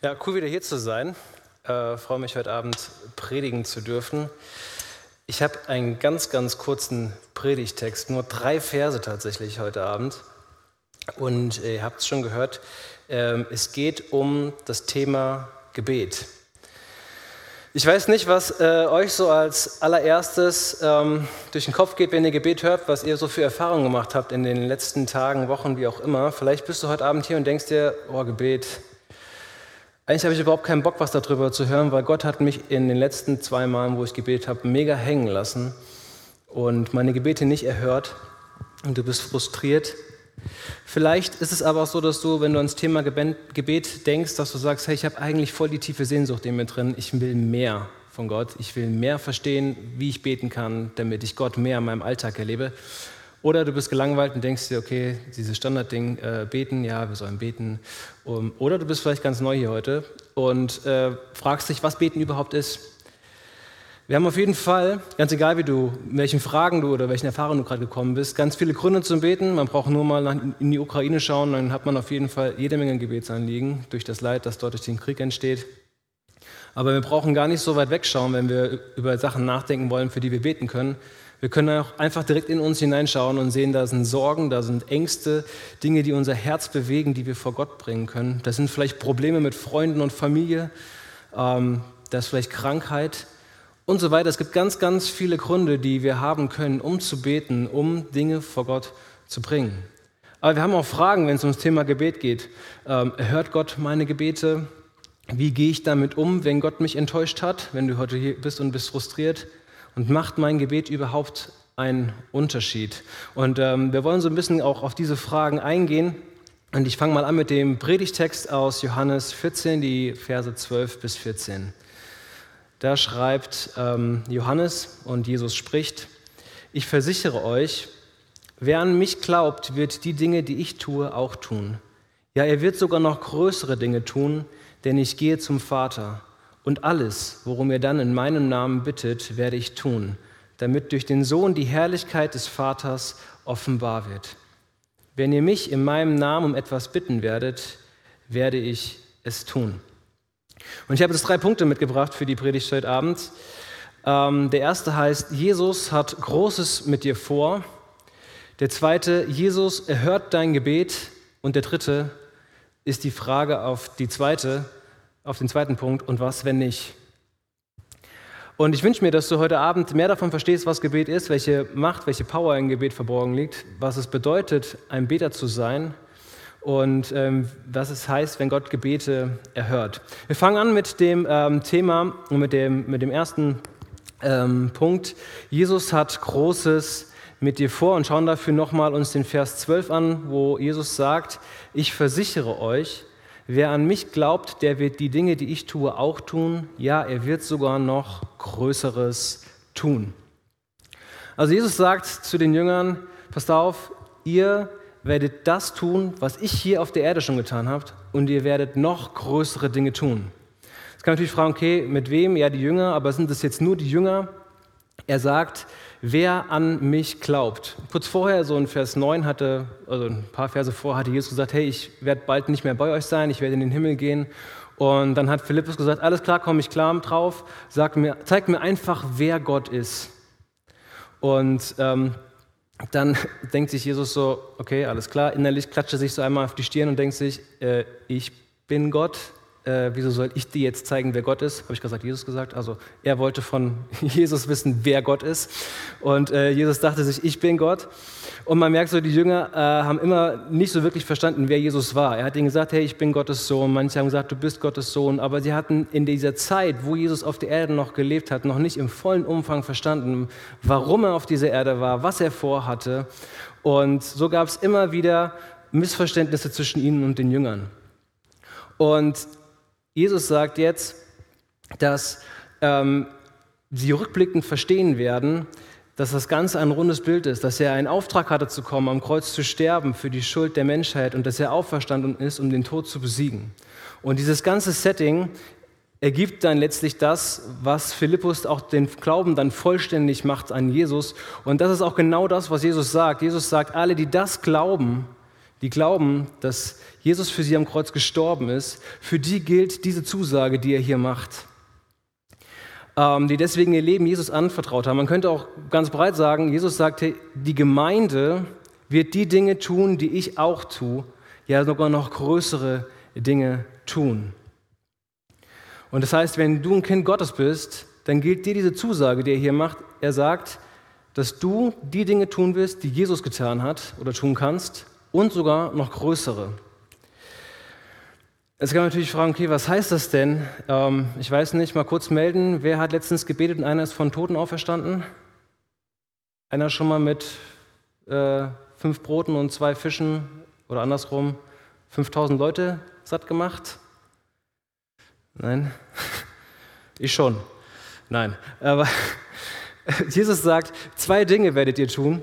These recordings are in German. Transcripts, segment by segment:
Ja, cool wieder hier zu sein. Äh, freue mich heute Abend predigen zu dürfen. Ich habe einen ganz, ganz kurzen Predigtext, nur drei Verse tatsächlich heute Abend. Und ihr habt es schon gehört, äh, es geht um das Thema Gebet. Ich weiß nicht, was äh, euch so als allererstes ähm, durch den Kopf geht, wenn ihr Gebet hört, was ihr so für Erfahrungen gemacht habt in den letzten Tagen, Wochen, wie auch immer. Vielleicht bist du heute Abend hier und denkst dir, oh Gebet, eigentlich habe ich überhaupt keinen Bock, was darüber zu hören, weil Gott hat mich in den letzten zwei Malen, wo ich gebetet habe, mega hängen lassen und meine Gebete nicht erhört und du bist frustriert. Vielleicht ist es aber auch so, dass du, wenn du ans Thema Gebet denkst, dass du sagst, hey, ich habe eigentlich voll die tiefe Sehnsucht in mir drin, ich will mehr von Gott, ich will mehr verstehen, wie ich beten kann, damit ich Gott mehr in meinem Alltag erlebe. Oder du bist gelangweilt und denkst dir, okay, dieses Standardding, äh, beten, ja, wir sollen beten. Um, oder du bist vielleicht ganz neu hier heute und äh, fragst dich, was beten überhaupt ist. Wir haben auf jeden Fall, ganz egal wie du, welchen Fragen du oder welchen Erfahrungen du gerade gekommen bist, ganz viele Gründe zum Beten. Man braucht nur mal nach, in die Ukraine schauen, dann hat man auf jeden Fall jede Menge Gebetsanliegen durch das Leid, das dort durch den Krieg entsteht. Aber wir brauchen gar nicht so weit wegschauen, wenn wir über Sachen nachdenken wollen, für die wir beten können. Wir können auch einfach direkt in uns hineinschauen und sehen, da sind Sorgen, da sind Ängste, Dinge, die unser Herz bewegen, die wir vor Gott bringen können. Das sind vielleicht Probleme mit Freunden und Familie, ähm, das ist vielleicht Krankheit und so weiter. Es gibt ganz, ganz viele Gründe, die wir haben können, um zu beten, um Dinge vor Gott zu bringen. Aber wir haben auch Fragen, wenn es ums Thema Gebet geht. Ähm, hört Gott meine Gebete? Wie gehe ich damit um, wenn Gott mich enttäuscht hat, wenn du heute hier bist und bist frustriert? Und macht mein Gebet überhaupt einen Unterschied? Und ähm, wir wollen so ein bisschen auch auf diese Fragen eingehen. Und ich fange mal an mit dem Predigtext aus Johannes 14, die Verse 12 bis 14. Da schreibt ähm, Johannes und Jesus spricht, ich versichere euch, wer an mich glaubt, wird die Dinge, die ich tue, auch tun. Ja, er wird sogar noch größere Dinge tun, denn ich gehe zum Vater. Und alles, worum ihr dann in meinem Namen bittet, werde ich tun, damit durch den Sohn die Herrlichkeit des Vaters offenbar wird. Wenn ihr mich in meinem Namen um etwas bitten werdet, werde ich es tun. Und ich habe jetzt drei Punkte mitgebracht für die Predigt heute Abend. Ähm, der erste heißt, Jesus hat Großes mit dir vor. Der zweite, Jesus erhört dein Gebet. Und der dritte ist die Frage auf die zweite, auf den zweiten Punkt, und was, wenn nicht? Und ich wünsche mir, dass du heute Abend mehr davon verstehst, was Gebet ist, welche Macht, welche Power im Gebet verborgen liegt, was es bedeutet, ein Beter zu sein und ähm, was es heißt, wenn Gott Gebete erhört. Wir fangen an mit dem ähm, Thema, mit dem, mit dem ersten ähm, Punkt. Jesus hat Großes mit dir vor und schauen dafür nochmal uns den Vers 12 an, wo Jesus sagt, ich versichere euch, Wer an mich glaubt, der wird die Dinge, die ich tue, auch tun. Ja, er wird sogar noch Größeres tun. Also Jesus sagt zu den Jüngern, passt auf, ihr werdet das tun, was ich hier auf der Erde schon getan habe, und ihr werdet noch größere Dinge tun. Jetzt kann man natürlich fragen, okay, mit wem? Ja, die Jünger, aber sind es jetzt nur die Jünger? Er sagt, wer an mich glaubt. Kurz vorher, so in Vers 9 hatte, also ein paar Verse vorher, hatte Jesus gesagt, hey, ich werde bald nicht mehr bei euch sein, ich werde in den Himmel gehen. Und dann hat Philippus gesagt, alles klar, komme ich klar drauf, sag mir, zeig mir einfach, wer Gott ist. Und ähm, dann denkt sich Jesus so, okay, alles klar, innerlich klatscht er sich so einmal auf die Stirn und denkt sich, äh, ich bin Gott, äh, wieso soll ich dir jetzt zeigen, wer Gott ist? Habe ich gesagt, Jesus gesagt. Also er wollte von Jesus wissen, wer Gott ist. Und äh, Jesus dachte sich, ich bin Gott. Und man merkt so, die Jünger äh, haben immer nicht so wirklich verstanden, wer Jesus war. Er hat ihnen gesagt, hey, ich bin Gottes Sohn. Manche haben gesagt, du bist Gottes Sohn. Aber sie hatten in dieser Zeit, wo Jesus auf der Erde noch gelebt hat, noch nicht im vollen Umfang verstanden, warum er auf dieser Erde war, was er vorhatte. Und so gab es immer wieder Missverständnisse zwischen ihnen und den Jüngern. Und Jesus sagt jetzt, dass ähm, sie rückblickend verstehen werden, dass das Ganze ein rundes Bild ist, dass er einen Auftrag hatte zu kommen, am Kreuz zu sterben für die Schuld der Menschheit und dass er auferstanden ist, um den Tod zu besiegen. Und dieses ganze Setting ergibt dann letztlich das, was Philippus auch den Glauben dann vollständig macht an Jesus. Und das ist auch genau das, was Jesus sagt. Jesus sagt, alle, die das glauben, die glauben, dass Jesus für sie am Kreuz gestorben ist, für die gilt diese Zusage, die er hier macht. Ähm, die deswegen ihr Leben Jesus anvertraut haben. Man könnte auch ganz breit sagen, Jesus sagte, die Gemeinde wird die Dinge tun, die ich auch tue, ja sogar noch größere Dinge tun. Und das heißt, wenn du ein Kind Gottes bist, dann gilt dir diese Zusage, die er hier macht. Er sagt, dass du die Dinge tun wirst, die Jesus getan hat oder tun kannst und sogar noch größere. Jetzt kann man natürlich fragen, okay, was heißt das denn? Ähm, ich weiß nicht, mal kurz melden. Wer hat letztens gebetet und einer ist von Toten auferstanden? Einer schon mal mit äh, fünf Broten und zwei Fischen oder andersrum 5000 Leute satt gemacht? Nein? Ich schon. Nein. Aber Jesus sagt, zwei Dinge werdet ihr tun.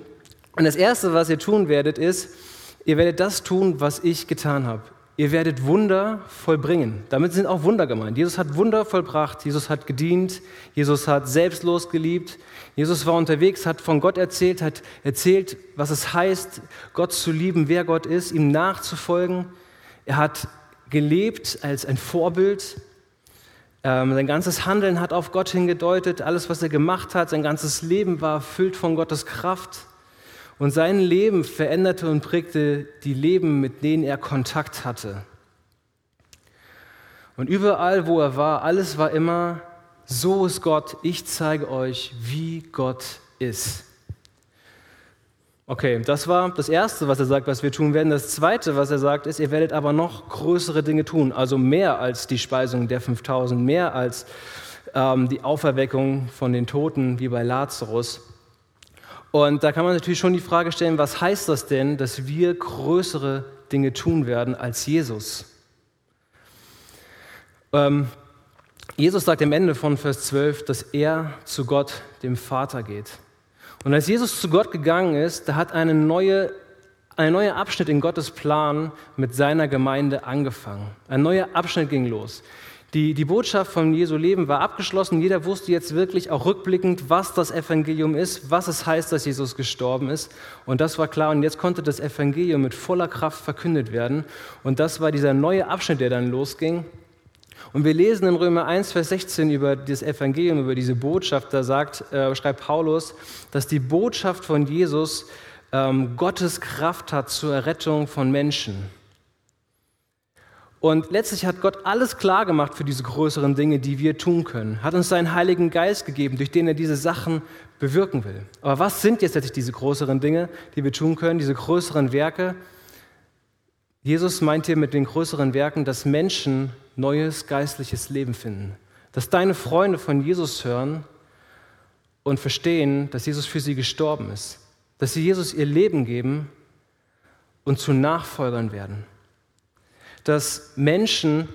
Und das Erste, was ihr tun werdet, ist, ihr werdet das tun, was ich getan habe. Ihr werdet Wunder vollbringen. Damit sind auch Wunder gemeint. Jesus hat Wunder vollbracht, Jesus hat gedient, Jesus hat selbstlos geliebt, Jesus war unterwegs, hat von Gott erzählt, hat erzählt, was es heißt, Gott zu lieben, wer Gott ist, ihm nachzufolgen. Er hat gelebt als ein Vorbild. Ähm, sein ganzes Handeln hat auf Gott hingedeutet. Alles, was er gemacht hat, sein ganzes Leben war erfüllt von Gottes Kraft. Und sein Leben veränderte und prägte die Leben, mit denen er Kontakt hatte. Und überall, wo er war, alles war immer, so ist Gott, ich zeige euch, wie Gott ist. Okay, das war das Erste, was er sagt, was wir tun werden. Das Zweite, was er sagt, ist, ihr werdet aber noch größere Dinge tun, also mehr als die Speisung der 5000, mehr als ähm, die Auferweckung von den Toten wie bei Lazarus. Und da kann man natürlich schon die Frage stellen, was heißt das denn, dass wir größere Dinge tun werden als Jesus? Ähm, Jesus sagt am Ende von Vers 12, dass er zu Gott, dem Vater, geht. Und als Jesus zu Gott gegangen ist, da hat eine neue, ein neuer Abschnitt in Gottes Plan mit seiner Gemeinde angefangen. Ein neuer Abschnitt ging los. Die, die Botschaft von Jesu Leben war abgeschlossen. Jeder wusste jetzt wirklich auch rückblickend, was das Evangelium ist, was es heißt, dass Jesus gestorben ist. Und das war klar. Und jetzt konnte das Evangelium mit voller Kraft verkündet werden. Und das war dieser neue Abschnitt, der dann losging. Und wir lesen in Römer 1, Vers 16 über das Evangelium, über diese Botschaft. Da sagt, äh, schreibt Paulus, dass die Botschaft von Jesus ähm, Gottes Kraft hat zur Errettung von Menschen. Und letztlich hat Gott alles klar gemacht für diese größeren Dinge, die wir tun können. Hat uns seinen Heiligen Geist gegeben, durch den er diese Sachen bewirken will. Aber was sind jetzt letztlich diese größeren Dinge, die wir tun können, diese größeren Werke? Jesus meint hier mit den größeren Werken, dass Menschen neues geistliches Leben finden. Dass deine Freunde von Jesus hören und verstehen, dass Jesus für sie gestorben ist. Dass sie Jesus ihr Leben geben und zu Nachfolgern werden dass Menschen,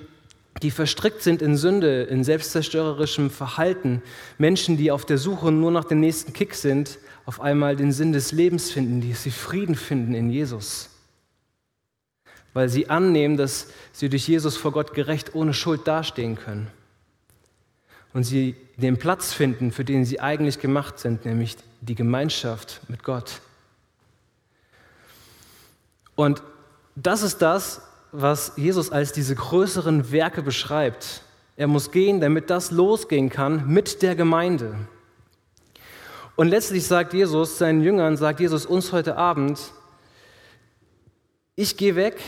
die verstrickt sind in Sünde, in selbstzerstörerischem Verhalten, Menschen, die auf der Suche nur nach dem nächsten Kick sind, auf einmal den Sinn des Lebens finden, die sie Frieden finden in Jesus. Weil sie annehmen, dass sie durch Jesus vor Gott gerecht ohne Schuld dastehen können. Und sie den Platz finden, für den sie eigentlich gemacht sind, nämlich die Gemeinschaft mit Gott. Und das ist das, was Jesus als diese größeren Werke beschreibt. Er muss gehen, damit das losgehen kann mit der Gemeinde. Und letztlich sagt Jesus seinen Jüngern, sagt Jesus uns heute Abend, ich gehe weg,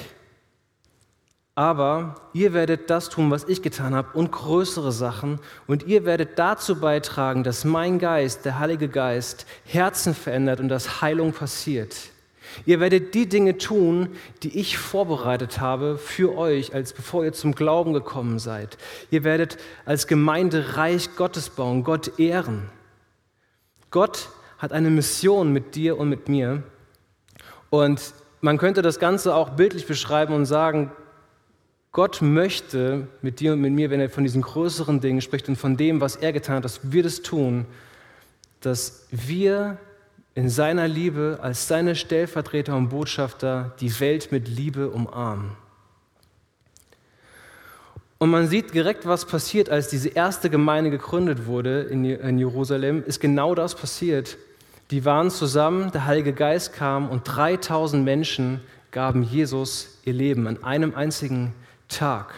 aber ihr werdet das tun, was ich getan habe und größere Sachen. Und ihr werdet dazu beitragen, dass mein Geist, der Heilige Geist, Herzen verändert und dass Heilung passiert. Ihr werdet die Dinge tun, die ich vorbereitet habe für euch, als bevor ihr zum Glauben gekommen seid. Ihr werdet als Gemeinde Reich Gottes bauen, Gott ehren. Gott hat eine Mission mit dir und mit mir. Und man könnte das Ganze auch bildlich beschreiben und sagen, Gott möchte mit dir und mit mir, wenn er von diesen größeren Dingen spricht und von dem, was er getan hat, dass wir das tun, dass wir in seiner Liebe als seine Stellvertreter und Botschafter die Welt mit Liebe umarmen. Und man sieht direkt, was passiert, als diese erste Gemeinde gegründet wurde in Jerusalem, ist genau das passiert. Die waren zusammen, der Heilige Geist kam und 3000 Menschen gaben Jesus ihr Leben an einem einzigen Tag.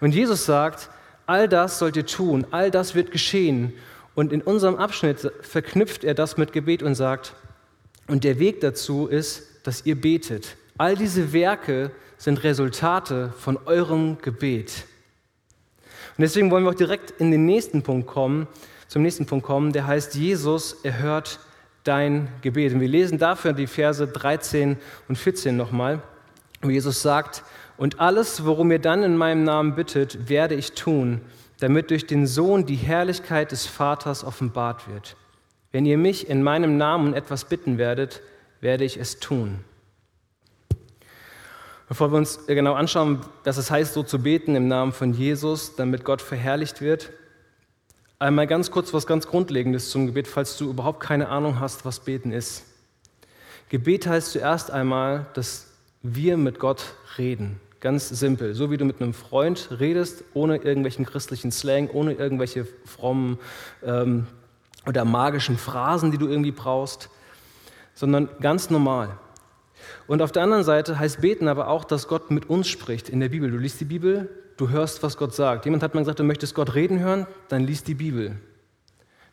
Und Jesus sagt, all das sollt ihr tun, all das wird geschehen. Und in unserem Abschnitt verknüpft er das mit Gebet und sagt, und der Weg dazu ist, dass ihr betet. All diese Werke sind Resultate von eurem Gebet. Und deswegen wollen wir auch direkt in den nächsten Punkt kommen, zum nächsten Punkt kommen, der heißt, Jesus erhört dein Gebet. Und wir lesen dafür die Verse 13 und 14 nochmal, wo Jesus sagt, und alles, worum ihr dann in meinem Namen bittet, werde ich tun, damit durch den Sohn die Herrlichkeit des Vaters offenbart wird. Wenn ihr mich in meinem Namen etwas bitten werdet, werde ich es tun. Bevor wir uns genau anschauen, was es heißt, so zu beten im Namen von Jesus, damit Gott verherrlicht wird, einmal ganz kurz was ganz Grundlegendes zum Gebet, falls du überhaupt keine Ahnung hast, was beten ist. Gebet heißt zuerst einmal, dass wir mit Gott reden. Ganz simpel. So wie du mit einem Freund redest, ohne irgendwelchen christlichen Slang, ohne irgendwelche frommen ähm, oder magischen Phrasen, die du irgendwie brauchst, sondern ganz normal. Und auf der anderen Seite heißt beten aber auch, dass Gott mit uns spricht in der Bibel. Du liest die Bibel, du hörst, was Gott sagt. Jemand hat mal gesagt, du möchtest Gott reden hören, dann liest die Bibel.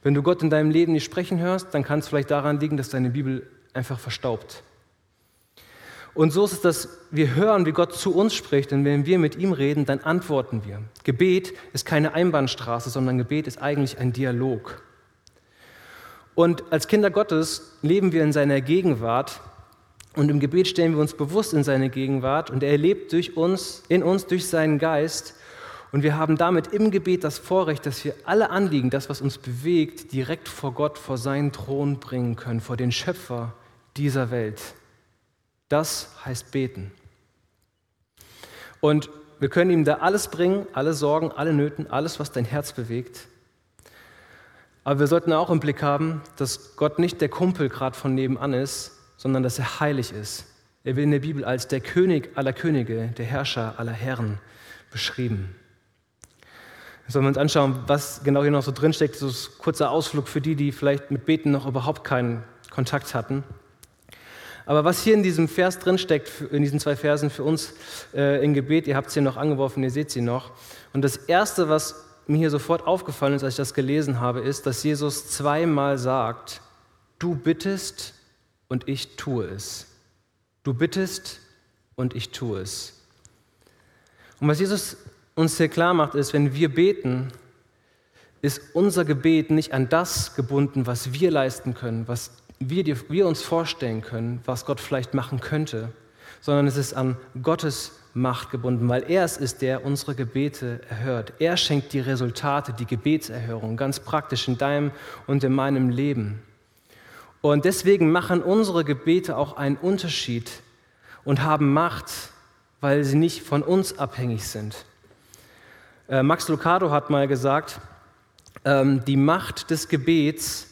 Wenn du Gott in deinem Leben nicht sprechen hörst, dann kann es vielleicht daran liegen, dass deine Bibel einfach verstaubt. Und so ist es, dass wir hören, wie Gott zu uns spricht, und wenn wir mit ihm reden, dann antworten wir. Gebet ist keine Einbahnstraße, sondern Gebet ist eigentlich ein Dialog. Und als Kinder Gottes leben wir in seiner Gegenwart und im Gebet stellen wir uns bewusst in seine Gegenwart und er lebt durch uns, in uns durch seinen Geist. Und wir haben damit im Gebet das Vorrecht, dass wir alle Anliegen, das, was uns bewegt, direkt vor Gott, vor seinen Thron bringen können, vor den Schöpfer dieser Welt. Das heißt beten. Und wir können ihm da alles bringen, alle Sorgen, alle Nöten, alles, was dein Herz bewegt. Aber wir sollten auch im Blick haben, dass Gott nicht der Kumpel gerade von nebenan ist, sondern dass er heilig ist. Er wird in der Bibel als der König aller Könige, der Herrscher aller Herren beschrieben. Sollen wir uns anschauen, was genau hier noch so drinsteckt, so ein kurzer Ausflug für die, die vielleicht mit Beten noch überhaupt keinen Kontakt hatten. Aber was hier in diesem Vers drinsteckt, in diesen zwei Versen für uns äh, im Gebet, ihr habt es hier noch angeworfen, ihr seht sie noch. Und das Erste, was mir hier sofort aufgefallen ist, als ich das gelesen habe, ist, dass Jesus zweimal sagt, du bittest und ich tue es. Du bittest und ich tue es. Und was Jesus uns hier klar macht, ist, wenn wir beten, ist unser Gebet nicht an das gebunden, was wir leisten können, was wir, wir uns vorstellen können, was Gott vielleicht machen könnte, sondern es ist an Gottes Macht gebunden, weil er es ist, der unsere Gebete erhört. Er schenkt die Resultate, die Gebetserhörung, ganz praktisch in deinem und in meinem Leben. Und deswegen machen unsere Gebete auch einen Unterschied und haben Macht, weil sie nicht von uns abhängig sind. Äh, Max Lucado hat mal gesagt, ähm, die Macht des Gebets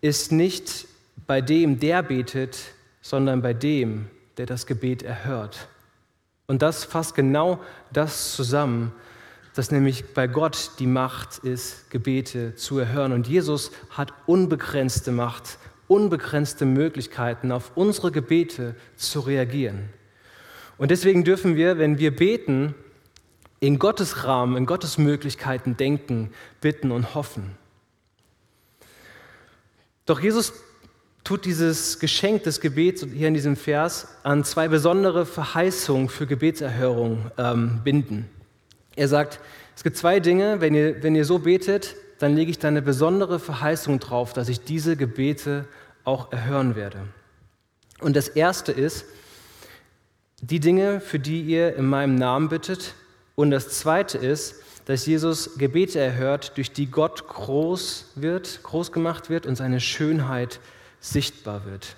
ist nicht bei dem, der betet, sondern bei dem, der das Gebet erhört. Und das fasst genau das zusammen, dass nämlich bei Gott die Macht ist, Gebete zu erhören. Und Jesus hat unbegrenzte Macht, unbegrenzte Möglichkeiten, auf unsere Gebete zu reagieren. Und deswegen dürfen wir, wenn wir beten, in Gottes Rahmen, in Gottes Möglichkeiten denken, bitten und hoffen. Doch Jesus tut dieses Geschenk des Gebets hier in diesem Vers an zwei besondere Verheißungen für Gebetserhörung ähm, binden. Er sagt, es gibt zwei Dinge, wenn ihr, wenn ihr so betet, dann lege ich da eine besondere Verheißung drauf, dass ich diese Gebete auch erhören werde. Und das erste ist, die Dinge, für die ihr in meinem Namen bittet. Und das zweite ist, dass Jesus Gebete erhört, durch die Gott groß wird, groß gemacht wird und seine Schönheit sichtbar wird.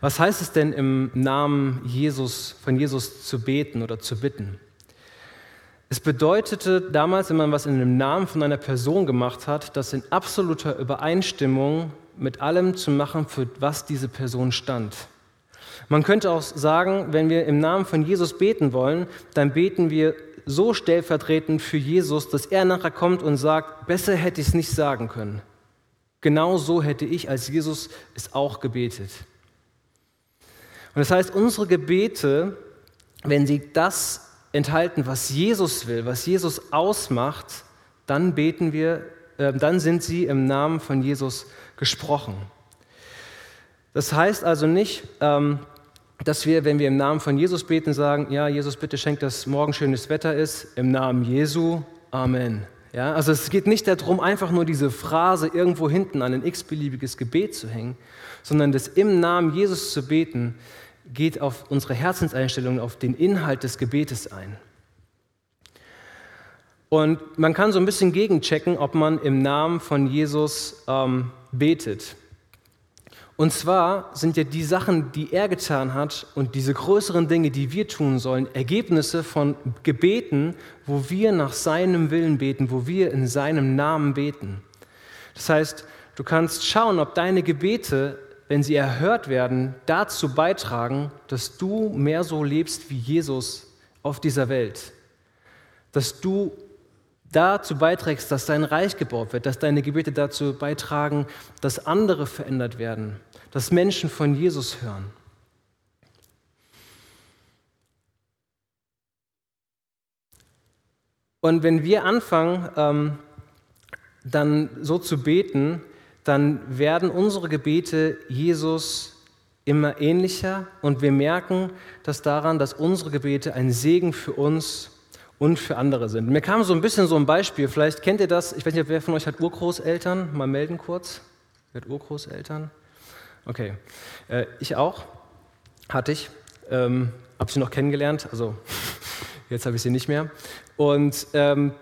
Was heißt es denn im Namen Jesus, von Jesus zu beten oder zu bitten? Es bedeutete damals, wenn man was in dem Namen von einer Person gemacht hat, das in absoluter Übereinstimmung mit allem zu machen, für was diese Person stand. Man könnte auch sagen, wenn wir im Namen von Jesus beten wollen, dann beten wir so stellvertretend für Jesus, dass er nachher kommt und sagt, besser hätte ich es nicht sagen können. Genau so hätte ich als Jesus es auch gebetet. Und das heißt, unsere Gebete, wenn sie das enthalten, was Jesus will, was Jesus ausmacht, dann beten wir, äh, dann sind sie im Namen von Jesus gesprochen. Das heißt also nicht, ähm, dass wir, wenn wir im Namen von Jesus beten, sagen, ja, Jesus, bitte schenk, dass morgen schönes Wetter ist, im Namen Jesu, Amen. Ja, also es geht nicht darum, einfach nur diese Phrase irgendwo hinten an ein x-beliebiges Gebet zu hängen, sondern das im Namen Jesus zu beten, geht auf unsere Herzenseinstellung, auf den Inhalt des Gebetes ein. Und man kann so ein bisschen gegenchecken, ob man im Namen von Jesus ähm, betet. Und zwar sind ja die Sachen, die er getan hat und diese größeren Dinge, die wir tun sollen, Ergebnisse von Gebeten, wo wir nach seinem Willen beten, wo wir in seinem Namen beten. Das heißt, du kannst schauen, ob deine Gebete, wenn sie erhört werden, dazu beitragen, dass du mehr so lebst wie Jesus auf dieser Welt. Dass du dazu beiträgst, dass dein Reich gebaut wird, dass deine Gebete dazu beitragen, dass andere verändert werden, dass Menschen von Jesus hören. Und wenn wir anfangen, ähm, dann so zu beten, dann werden unsere Gebete Jesus immer ähnlicher und wir merken dass daran, dass unsere Gebete ein Segen für uns und für andere sind. Mir kam so ein bisschen so ein Beispiel, vielleicht kennt ihr das, ich weiß nicht, wer von euch hat Urgroßeltern, mal melden kurz. Wer hat Urgroßeltern? Okay, äh, ich auch, hatte ich, ähm, habe sie noch kennengelernt, also jetzt habe ich sie nicht mehr. Und ähm,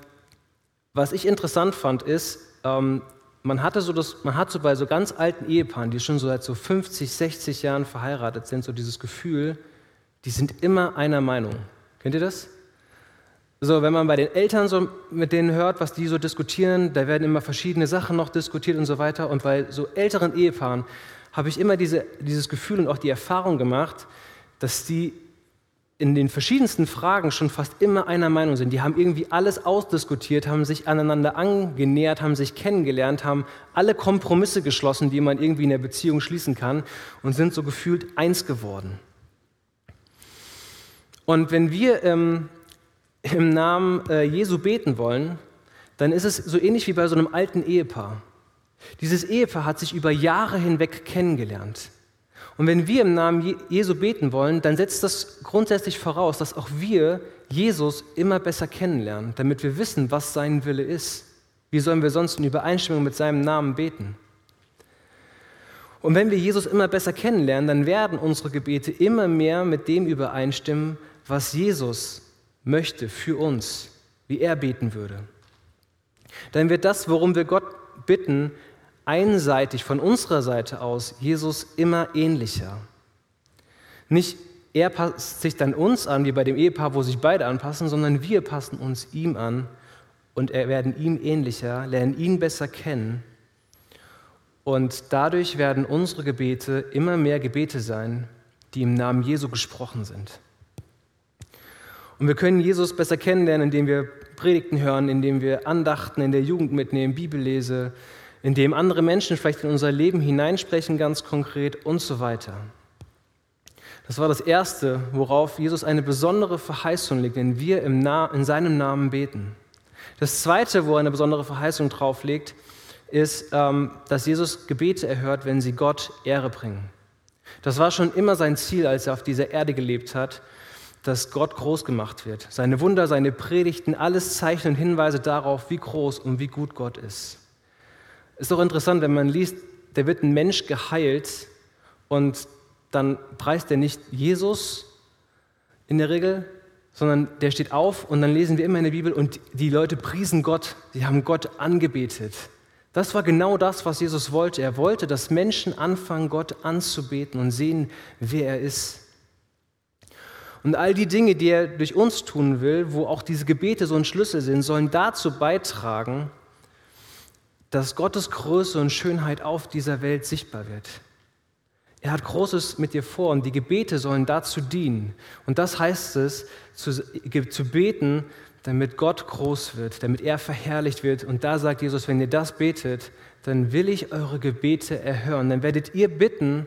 was ich interessant fand, ist, ähm, man, hatte so das, man hat so bei so ganz alten Ehepaaren, die schon so seit so 50, 60 Jahren verheiratet sind, so dieses Gefühl, die sind immer einer Meinung. Kennt ihr das? So, wenn man bei den Eltern so mit denen hört, was die so diskutieren, da werden immer verschiedene Sachen noch diskutiert und so weiter. Und bei so älteren Ehepaaren habe ich immer diese, dieses Gefühl und auch die Erfahrung gemacht, dass die in den verschiedensten Fragen schon fast immer einer Meinung sind. Die haben irgendwie alles ausdiskutiert, haben sich aneinander angenähert, haben sich kennengelernt, haben alle Kompromisse geschlossen, die man irgendwie in der Beziehung schließen kann und sind so gefühlt eins geworden. Und wenn wir ähm, im Namen äh, Jesu beten wollen, dann ist es so ähnlich wie bei so einem alten Ehepaar. Dieses Ehepaar hat sich über Jahre hinweg kennengelernt. Und wenn wir im Namen Jesu beten wollen, dann setzt das grundsätzlich voraus, dass auch wir Jesus immer besser kennenlernen, damit wir wissen, was sein Wille ist. Wie sollen wir sonst in Übereinstimmung mit seinem Namen beten? Und wenn wir Jesus immer besser kennenlernen, dann werden unsere Gebete immer mehr mit dem übereinstimmen, was Jesus möchte für uns, wie er beten würde. Dann wird das, worum wir Gott bitten, einseitig von unserer Seite aus Jesus immer ähnlicher. Nicht er passt sich dann uns an, wie bei dem Ehepaar, wo sich beide anpassen, sondern wir passen uns ihm an und werden ihm ähnlicher, lernen ihn besser kennen. Und dadurch werden unsere Gebete immer mehr Gebete sein, die im Namen Jesu gesprochen sind. Und wir können Jesus besser kennenlernen, indem wir Predigten hören, indem wir Andachten in der Jugend mitnehmen, Bibellese, indem andere Menschen vielleicht in unser Leben hineinsprechen, ganz konkret und so weiter. Das war das Erste, worauf Jesus eine besondere Verheißung legt, wenn wir in seinem Namen beten. Das Zweite, wo er eine besondere Verheißung drauflegt, ist, ähm, dass Jesus Gebete erhört, wenn sie Gott Ehre bringen. Das war schon immer sein Ziel, als er auf dieser Erde gelebt hat, dass Gott groß gemacht wird. Seine Wunder, seine Predigten, alles Zeichen und Hinweise darauf, wie groß und wie gut Gott ist. Ist doch interessant, wenn man liest, da wird ein Mensch geheilt und dann preist er nicht Jesus in der Regel, sondern der steht auf und dann lesen wir immer in der Bibel und die Leute priesen Gott, sie haben Gott angebetet. Das war genau das, was Jesus wollte. Er wollte, dass Menschen anfangen, Gott anzubeten und sehen, wer er ist. Und all die Dinge, die er durch uns tun will, wo auch diese Gebete so ein Schlüssel sind, sollen dazu beitragen, dass Gottes Größe und Schönheit auf dieser Welt sichtbar wird. Er hat Großes mit dir vor und die Gebete sollen dazu dienen. Und das heißt es, zu, zu beten, damit Gott groß wird, damit er verherrlicht wird. Und da sagt Jesus, wenn ihr das betet, dann will ich eure Gebete erhören. Dann werdet ihr bitten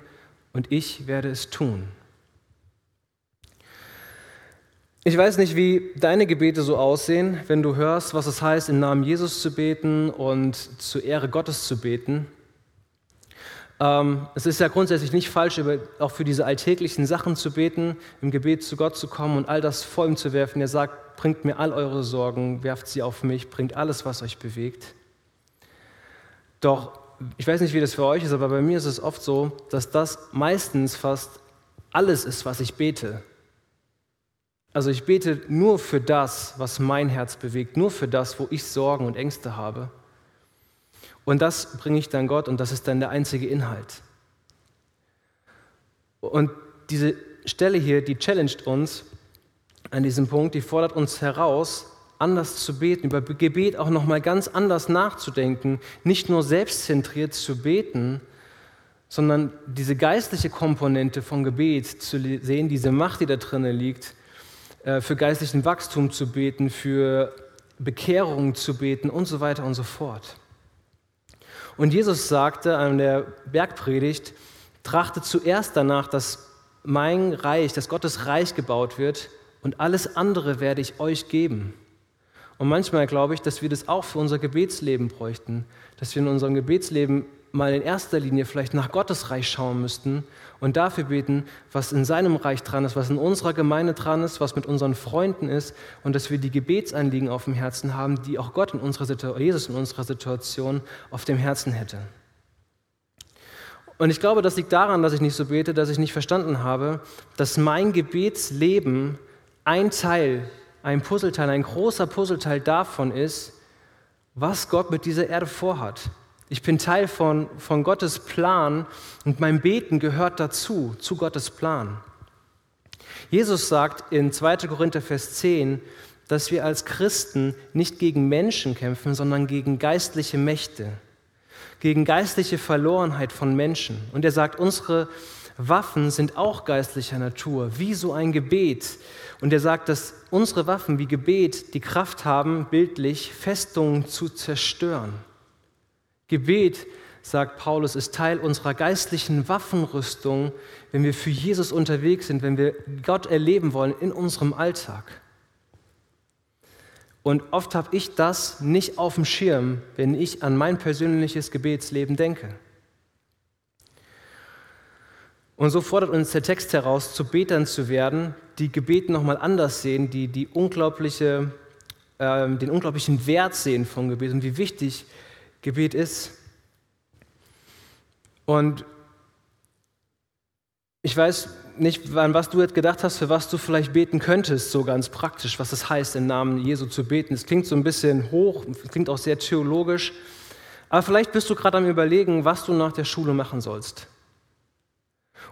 und ich werde es tun. Ich weiß nicht, wie deine Gebete so aussehen, wenn du hörst, was es heißt, im Namen Jesus zu beten und zur Ehre Gottes zu beten. Ähm, es ist ja grundsätzlich nicht falsch, auch für diese alltäglichen Sachen zu beten, im Gebet zu Gott zu kommen und all das vor ihm zu werfen. Er sagt, bringt mir all eure Sorgen, werft sie auf mich, bringt alles, was euch bewegt. Doch ich weiß nicht, wie das für euch ist, aber bei mir ist es oft so, dass das meistens fast alles ist, was ich bete. Also ich bete nur für das, was mein Herz bewegt, nur für das, wo ich Sorgen und Ängste habe. Und das bringe ich dann Gott und das ist dann der einzige Inhalt. Und diese Stelle hier, die challenged uns an diesem Punkt, die fordert uns heraus, anders zu beten, über Gebet auch noch mal ganz anders nachzudenken, nicht nur selbstzentriert zu beten, sondern diese geistliche Komponente von Gebet zu sehen, diese Macht, die da drinnen liegt, für geistlichen Wachstum zu beten, für Bekehrung zu beten und so weiter und so fort. Und Jesus sagte an der Bergpredigt, trachte zuerst danach, dass mein Reich, dass Gottes Reich gebaut wird und alles andere werde ich euch geben. Und manchmal glaube ich, dass wir das auch für unser Gebetsleben bräuchten, dass wir in unserem Gebetsleben mal in erster Linie vielleicht nach Gottes Reich schauen müssten und dafür beten, was in seinem Reich dran ist, was in unserer Gemeinde dran ist, was mit unseren Freunden ist und dass wir die Gebetsanliegen auf dem Herzen haben, die auch Gott in unserer Situation, Jesus in unserer Situation auf dem Herzen hätte. Und ich glaube, das liegt daran, dass ich nicht so bete, dass ich nicht verstanden habe, dass mein Gebetsleben ein Teil, ein Puzzleteil, ein großer Puzzleteil davon ist, was Gott mit dieser Erde vorhat. Ich bin Teil von, von Gottes Plan und mein Beten gehört dazu, zu Gottes Plan. Jesus sagt in 2. Korinther Vers 10, dass wir als Christen nicht gegen Menschen kämpfen, sondern gegen geistliche Mächte, gegen geistliche Verlorenheit von Menschen. Und er sagt, unsere Waffen sind auch geistlicher Natur, wie so ein Gebet. Und er sagt, dass unsere Waffen wie Gebet die Kraft haben, bildlich Festungen zu zerstören. Gebet, sagt Paulus, ist Teil unserer geistlichen Waffenrüstung, wenn wir für Jesus unterwegs sind, wenn wir Gott erleben wollen in unserem Alltag. Und oft habe ich das nicht auf dem Schirm, wenn ich an mein persönliches Gebetsleben denke. Und so fordert uns der Text heraus, zu Betern zu werden, die Gebet nochmal anders sehen, die, die unglaubliche, äh, den unglaublichen Wert sehen von Gebet und wie wichtig Gebet ist. Und ich weiß nicht, an was du jetzt gedacht hast, für was du vielleicht beten könntest, so ganz praktisch, was es heißt, im Namen Jesu zu beten. Es klingt so ein bisschen hoch, klingt auch sehr theologisch, aber vielleicht bist du gerade am Überlegen, was du nach der Schule machen sollst.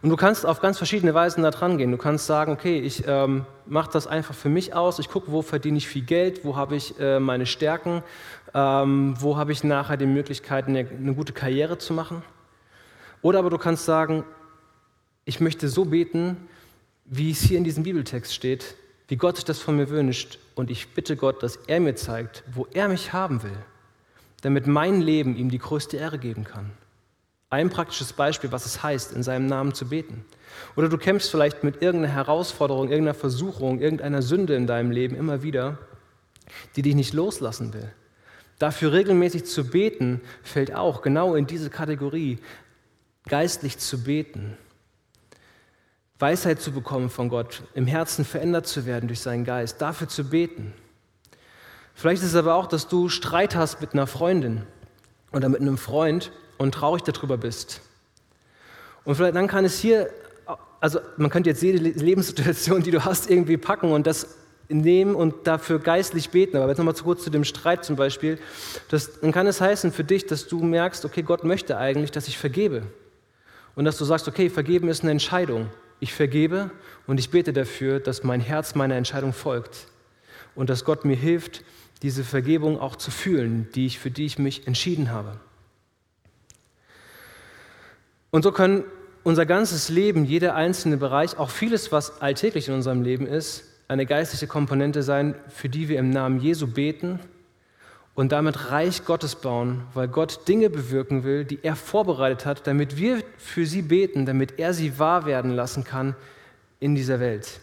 Und du kannst auf ganz verschiedene Weisen da dran gehen. Du kannst sagen, okay, ich ähm, mache das einfach für mich aus. Ich gucke, wo verdiene ich viel Geld, wo habe ich äh, meine Stärken, ähm, wo habe ich nachher die Möglichkeit, eine, eine gute Karriere zu machen. Oder aber du kannst sagen, ich möchte so beten, wie es hier in diesem Bibeltext steht, wie Gott sich das von mir wünscht. Und ich bitte Gott, dass er mir zeigt, wo er mich haben will, damit mein Leben ihm die größte Ehre geben kann. Ein praktisches Beispiel, was es heißt, in seinem Namen zu beten. Oder du kämpfst vielleicht mit irgendeiner Herausforderung, irgendeiner Versuchung, irgendeiner Sünde in deinem Leben immer wieder, die dich nicht loslassen will. Dafür regelmäßig zu beten, fällt auch genau in diese Kategorie, geistlich zu beten. Weisheit zu bekommen von Gott, im Herzen verändert zu werden durch seinen Geist, dafür zu beten. Vielleicht ist es aber auch, dass du Streit hast mit einer Freundin oder mit einem Freund und traurig darüber bist. Und vielleicht dann kann es hier, also man könnte jetzt jede Lebenssituation, die du hast, irgendwie packen und das nehmen und dafür geistlich beten. Aber jetzt nochmal zu kurz zu dem Streit zum Beispiel. Das, dann kann es heißen für dich, dass du merkst, okay, Gott möchte eigentlich, dass ich vergebe. Und dass du sagst, okay, vergeben ist eine Entscheidung. Ich vergebe und ich bete dafür, dass mein Herz meiner Entscheidung folgt. Und dass Gott mir hilft, diese Vergebung auch zu fühlen, die ich, für die ich mich entschieden habe. Und so können unser ganzes Leben, jeder einzelne Bereich, auch vieles, was alltäglich in unserem Leben ist, eine geistliche Komponente sein, für die wir im Namen Jesu beten und damit Reich Gottes bauen, weil Gott Dinge bewirken will, die er vorbereitet hat, damit wir für sie beten, damit er sie wahr werden lassen kann in dieser Welt.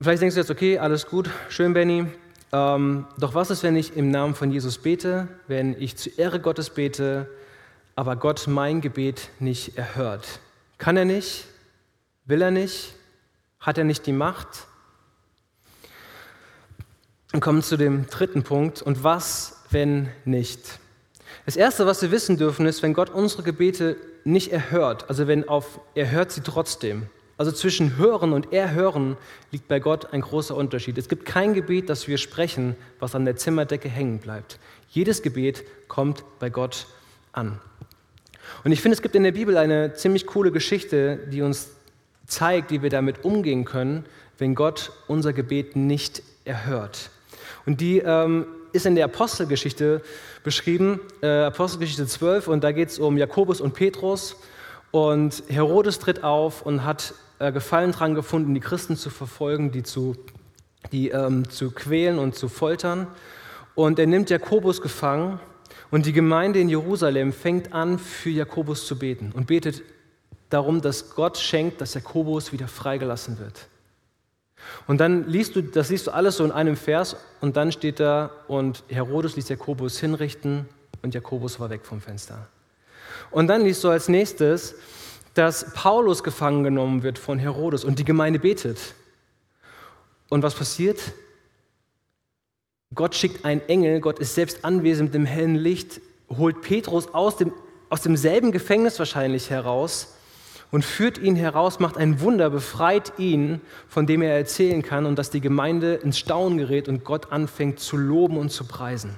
Vielleicht denkst du jetzt, okay, alles gut, schön, Benny. Ähm, doch was ist, wenn ich im Namen von Jesus bete, wenn ich zu Ehre Gottes bete, aber Gott mein Gebet nicht erhört? Kann er nicht? Will er nicht? Hat er nicht die Macht? Und kommen zu dem dritten Punkt. Und was, wenn nicht? Das Erste, was wir wissen dürfen, ist, wenn Gott unsere Gebete nicht erhört, also wenn auf, er hört sie trotzdem. Also zwischen Hören und Erhören liegt bei Gott ein großer Unterschied. Es gibt kein Gebet, das wir sprechen, was an der Zimmerdecke hängen bleibt. Jedes Gebet kommt bei Gott an. Und ich finde, es gibt in der Bibel eine ziemlich coole Geschichte, die uns zeigt, wie wir damit umgehen können, wenn Gott unser Gebet nicht erhört. Und die ähm, ist in der Apostelgeschichte beschrieben, äh, Apostelgeschichte 12, und da geht es um Jakobus und Petrus. Und Herodes tritt auf und hat äh, Gefallen daran gefunden, die Christen zu verfolgen, die zu, die, ähm, zu quälen und zu foltern. Und er nimmt Jakobus gefangen und die Gemeinde in Jerusalem fängt an, für Jakobus zu beten und betet darum, dass Gott schenkt, dass Jakobus wieder freigelassen wird. Und dann liest du, das liest du alles so in einem Vers und dann steht da, und Herodes ließ Jakobus hinrichten und Jakobus war weg vom Fenster. Und dann liest du als nächstes, dass Paulus gefangen genommen wird von Herodes und die Gemeinde betet. Und was passiert? Gott schickt einen Engel, Gott ist selbst anwesend mit dem hellen Licht, holt Petrus aus, dem, aus demselben Gefängnis wahrscheinlich heraus und führt ihn heraus, macht ein Wunder, befreit ihn, von dem er erzählen kann und dass die Gemeinde ins Staunen gerät und Gott anfängt zu loben und zu preisen.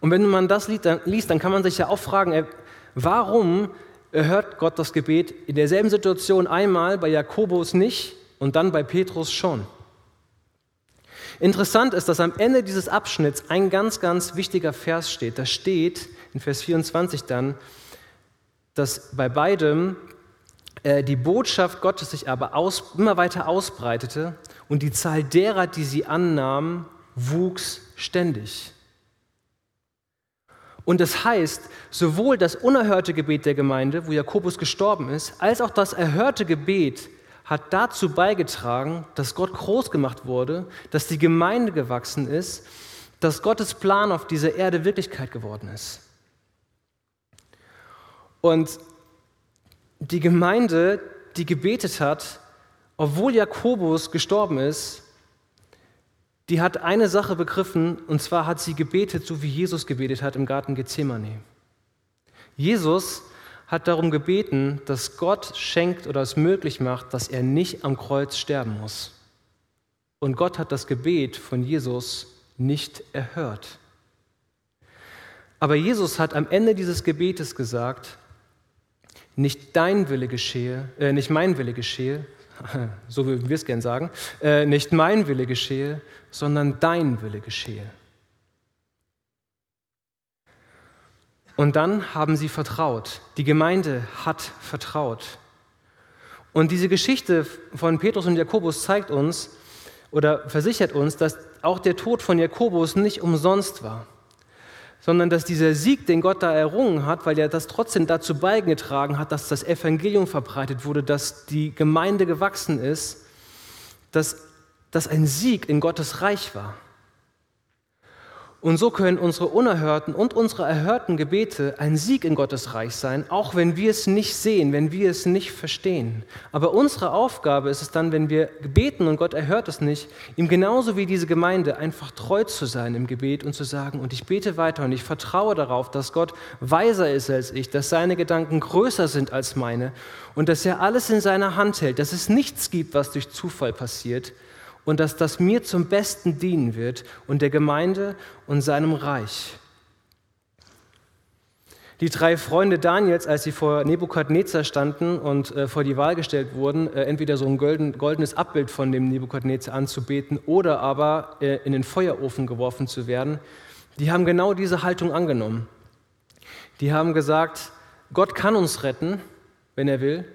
Und wenn man das liest, dann kann man sich ja auch fragen, warum hört Gott das Gebet in derselben Situation einmal bei Jakobus nicht und dann bei Petrus schon? Interessant ist, dass am Ende dieses Abschnitts ein ganz, ganz wichtiger Vers steht. Da steht in Vers 24 dann, dass bei beidem äh, die Botschaft Gottes sich aber aus, immer weiter ausbreitete und die Zahl derer, die sie annahmen, wuchs ständig. Und das heißt, sowohl das unerhörte Gebet der Gemeinde, wo Jakobus gestorben ist, als auch das erhörte Gebet hat dazu beigetragen, dass Gott groß gemacht wurde, dass die Gemeinde gewachsen ist, dass Gottes Plan auf dieser Erde Wirklichkeit geworden ist. Und die Gemeinde, die gebetet hat, obwohl Jakobus gestorben ist, die hat eine Sache begriffen, und zwar hat sie gebetet, so wie Jesus gebetet hat im Garten Gethsemane. Jesus hat darum gebeten, dass Gott schenkt oder es möglich macht, dass er nicht am Kreuz sterben muss. Und Gott hat das Gebet von Jesus nicht erhört. Aber Jesus hat am Ende dieses Gebetes gesagt, nicht dein Wille geschehe, äh, nicht mein Wille geschehe, so würden wir es gern sagen, äh, nicht mein Wille geschehe, sondern dein Wille geschehe. Und dann haben sie vertraut. Die Gemeinde hat vertraut. Und diese Geschichte von Petrus und Jakobus zeigt uns oder versichert uns, dass auch der Tod von Jakobus nicht umsonst war sondern dass dieser Sieg, den Gott da errungen hat, weil er das trotzdem dazu beigetragen hat, dass das Evangelium verbreitet wurde, dass die Gemeinde gewachsen ist, dass das ein Sieg in Gottes Reich war. Und so können unsere unerhörten und unsere erhörten Gebete ein Sieg in Gottes Reich sein, auch wenn wir es nicht sehen, wenn wir es nicht verstehen. Aber unsere Aufgabe ist es dann, wenn wir beten und Gott erhört es nicht, ihm genauso wie diese Gemeinde einfach treu zu sein im Gebet und zu sagen, und ich bete weiter und ich vertraue darauf, dass Gott weiser ist als ich, dass seine Gedanken größer sind als meine und dass er alles in seiner Hand hält, dass es nichts gibt, was durch Zufall passiert, und dass das mir zum Besten dienen wird und der Gemeinde und seinem Reich. Die drei Freunde Daniels, als sie vor Nebukadnezar standen und äh, vor die Wahl gestellt wurden, äh, entweder so ein golden, goldenes Abbild von dem Nebukadnezar anzubeten oder aber äh, in den Feuerofen geworfen zu werden, die haben genau diese Haltung angenommen. Die haben gesagt, Gott kann uns retten, wenn er will,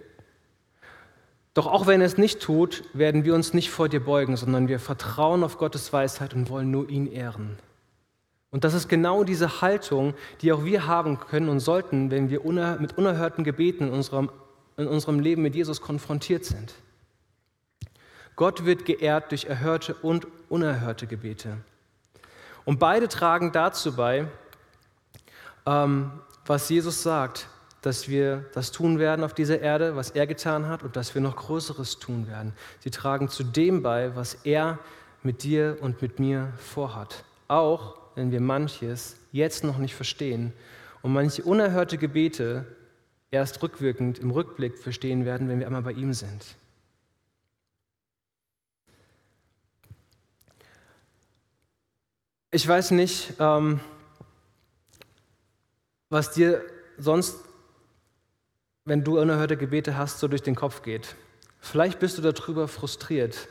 doch auch wenn er es nicht tut, werden wir uns nicht vor dir beugen, sondern wir vertrauen auf Gottes Weisheit und wollen nur ihn ehren. Und das ist genau diese Haltung, die auch wir haben können und sollten, wenn wir mit unerhörten Gebeten in unserem, in unserem Leben mit Jesus konfrontiert sind. Gott wird geehrt durch erhörte und unerhörte Gebete. Und beide tragen dazu bei, ähm, was Jesus sagt, dass wir das tun werden auf dieser Erde, was er getan hat und dass wir noch Größeres tun werden. Sie tragen zu dem bei, was er mit dir und mit mir vorhat. Auch wenn wir manches jetzt noch nicht verstehen und manche unerhörte Gebete erst rückwirkend im Rückblick verstehen werden, wenn wir einmal bei ihm sind. Ich weiß nicht, ähm, was dir sonst, wenn du unerhörte Gebete hast, so durch den Kopf geht. Vielleicht bist du darüber frustriert.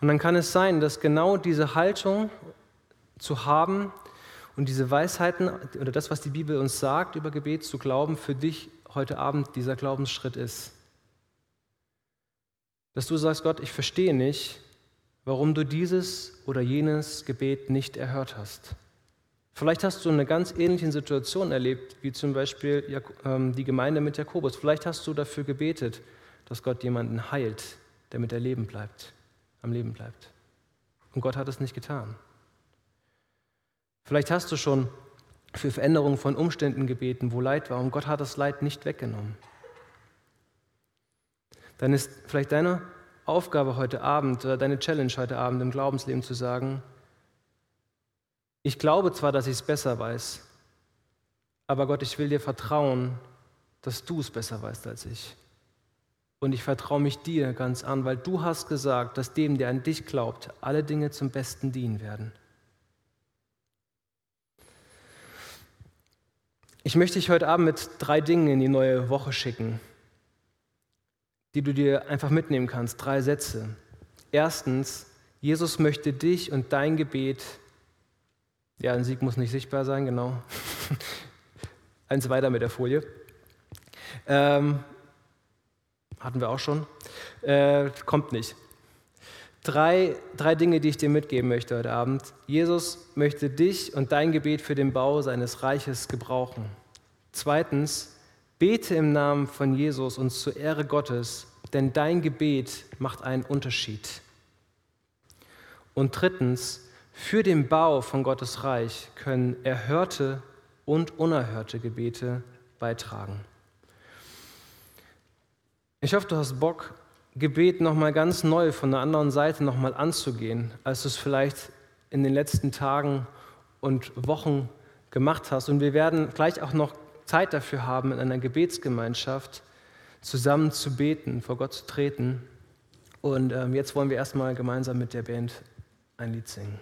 Und dann kann es sein, dass genau diese Haltung zu haben und diese Weisheiten oder das, was die Bibel uns sagt über Gebet zu glauben, für dich heute Abend dieser Glaubensschritt ist. Dass du sagst, Gott, ich verstehe nicht, warum du dieses oder jenes Gebet nicht erhört hast. Vielleicht hast du eine ganz ähnliche Situation erlebt, wie zum Beispiel ähm, die Gemeinde mit Jakobus. Vielleicht hast du dafür gebetet, dass Gott jemanden heilt, der mit Leben bleibt, am Leben bleibt. Und Gott hat es nicht getan. Vielleicht hast du schon für Veränderung von Umständen gebeten, wo Leid war, und Gott hat das Leid nicht weggenommen. Dann ist vielleicht deine Aufgabe heute Abend oder deine Challenge heute Abend im Glaubensleben zu sagen, ich glaube zwar, dass ich es besser weiß, aber Gott, ich will dir vertrauen, dass du es besser weißt als ich. Und ich vertraue mich dir ganz an, weil du hast gesagt, dass dem, der an dich glaubt, alle Dinge zum Besten dienen werden. Ich möchte dich heute Abend mit drei Dingen in die neue Woche schicken, die du dir einfach mitnehmen kannst. Drei Sätze. Erstens, Jesus möchte dich und dein Gebet, ja, ein Sieg muss nicht sichtbar sein, genau. Eins weiter mit der Folie. Ähm, hatten wir auch schon. Äh, kommt nicht. Drei, drei Dinge, die ich dir mitgeben möchte heute Abend. Jesus möchte dich und dein Gebet für den Bau seines Reiches gebrauchen. Zweitens, bete im Namen von Jesus und zur Ehre Gottes, denn dein Gebet macht einen Unterschied. Und drittens, für den Bau von Gottes Reich können erhörte und unerhörte Gebete beitragen. Ich hoffe, du hast Bock, Gebet nochmal ganz neu von der anderen Seite nochmal anzugehen, als du es vielleicht in den letzten Tagen und Wochen gemacht hast. Und wir werden gleich auch noch Zeit dafür haben, in einer Gebetsgemeinschaft zusammen zu beten, vor Gott zu treten. Und ähm, jetzt wollen wir erstmal gemeinsam mit der Band ein Lied singen.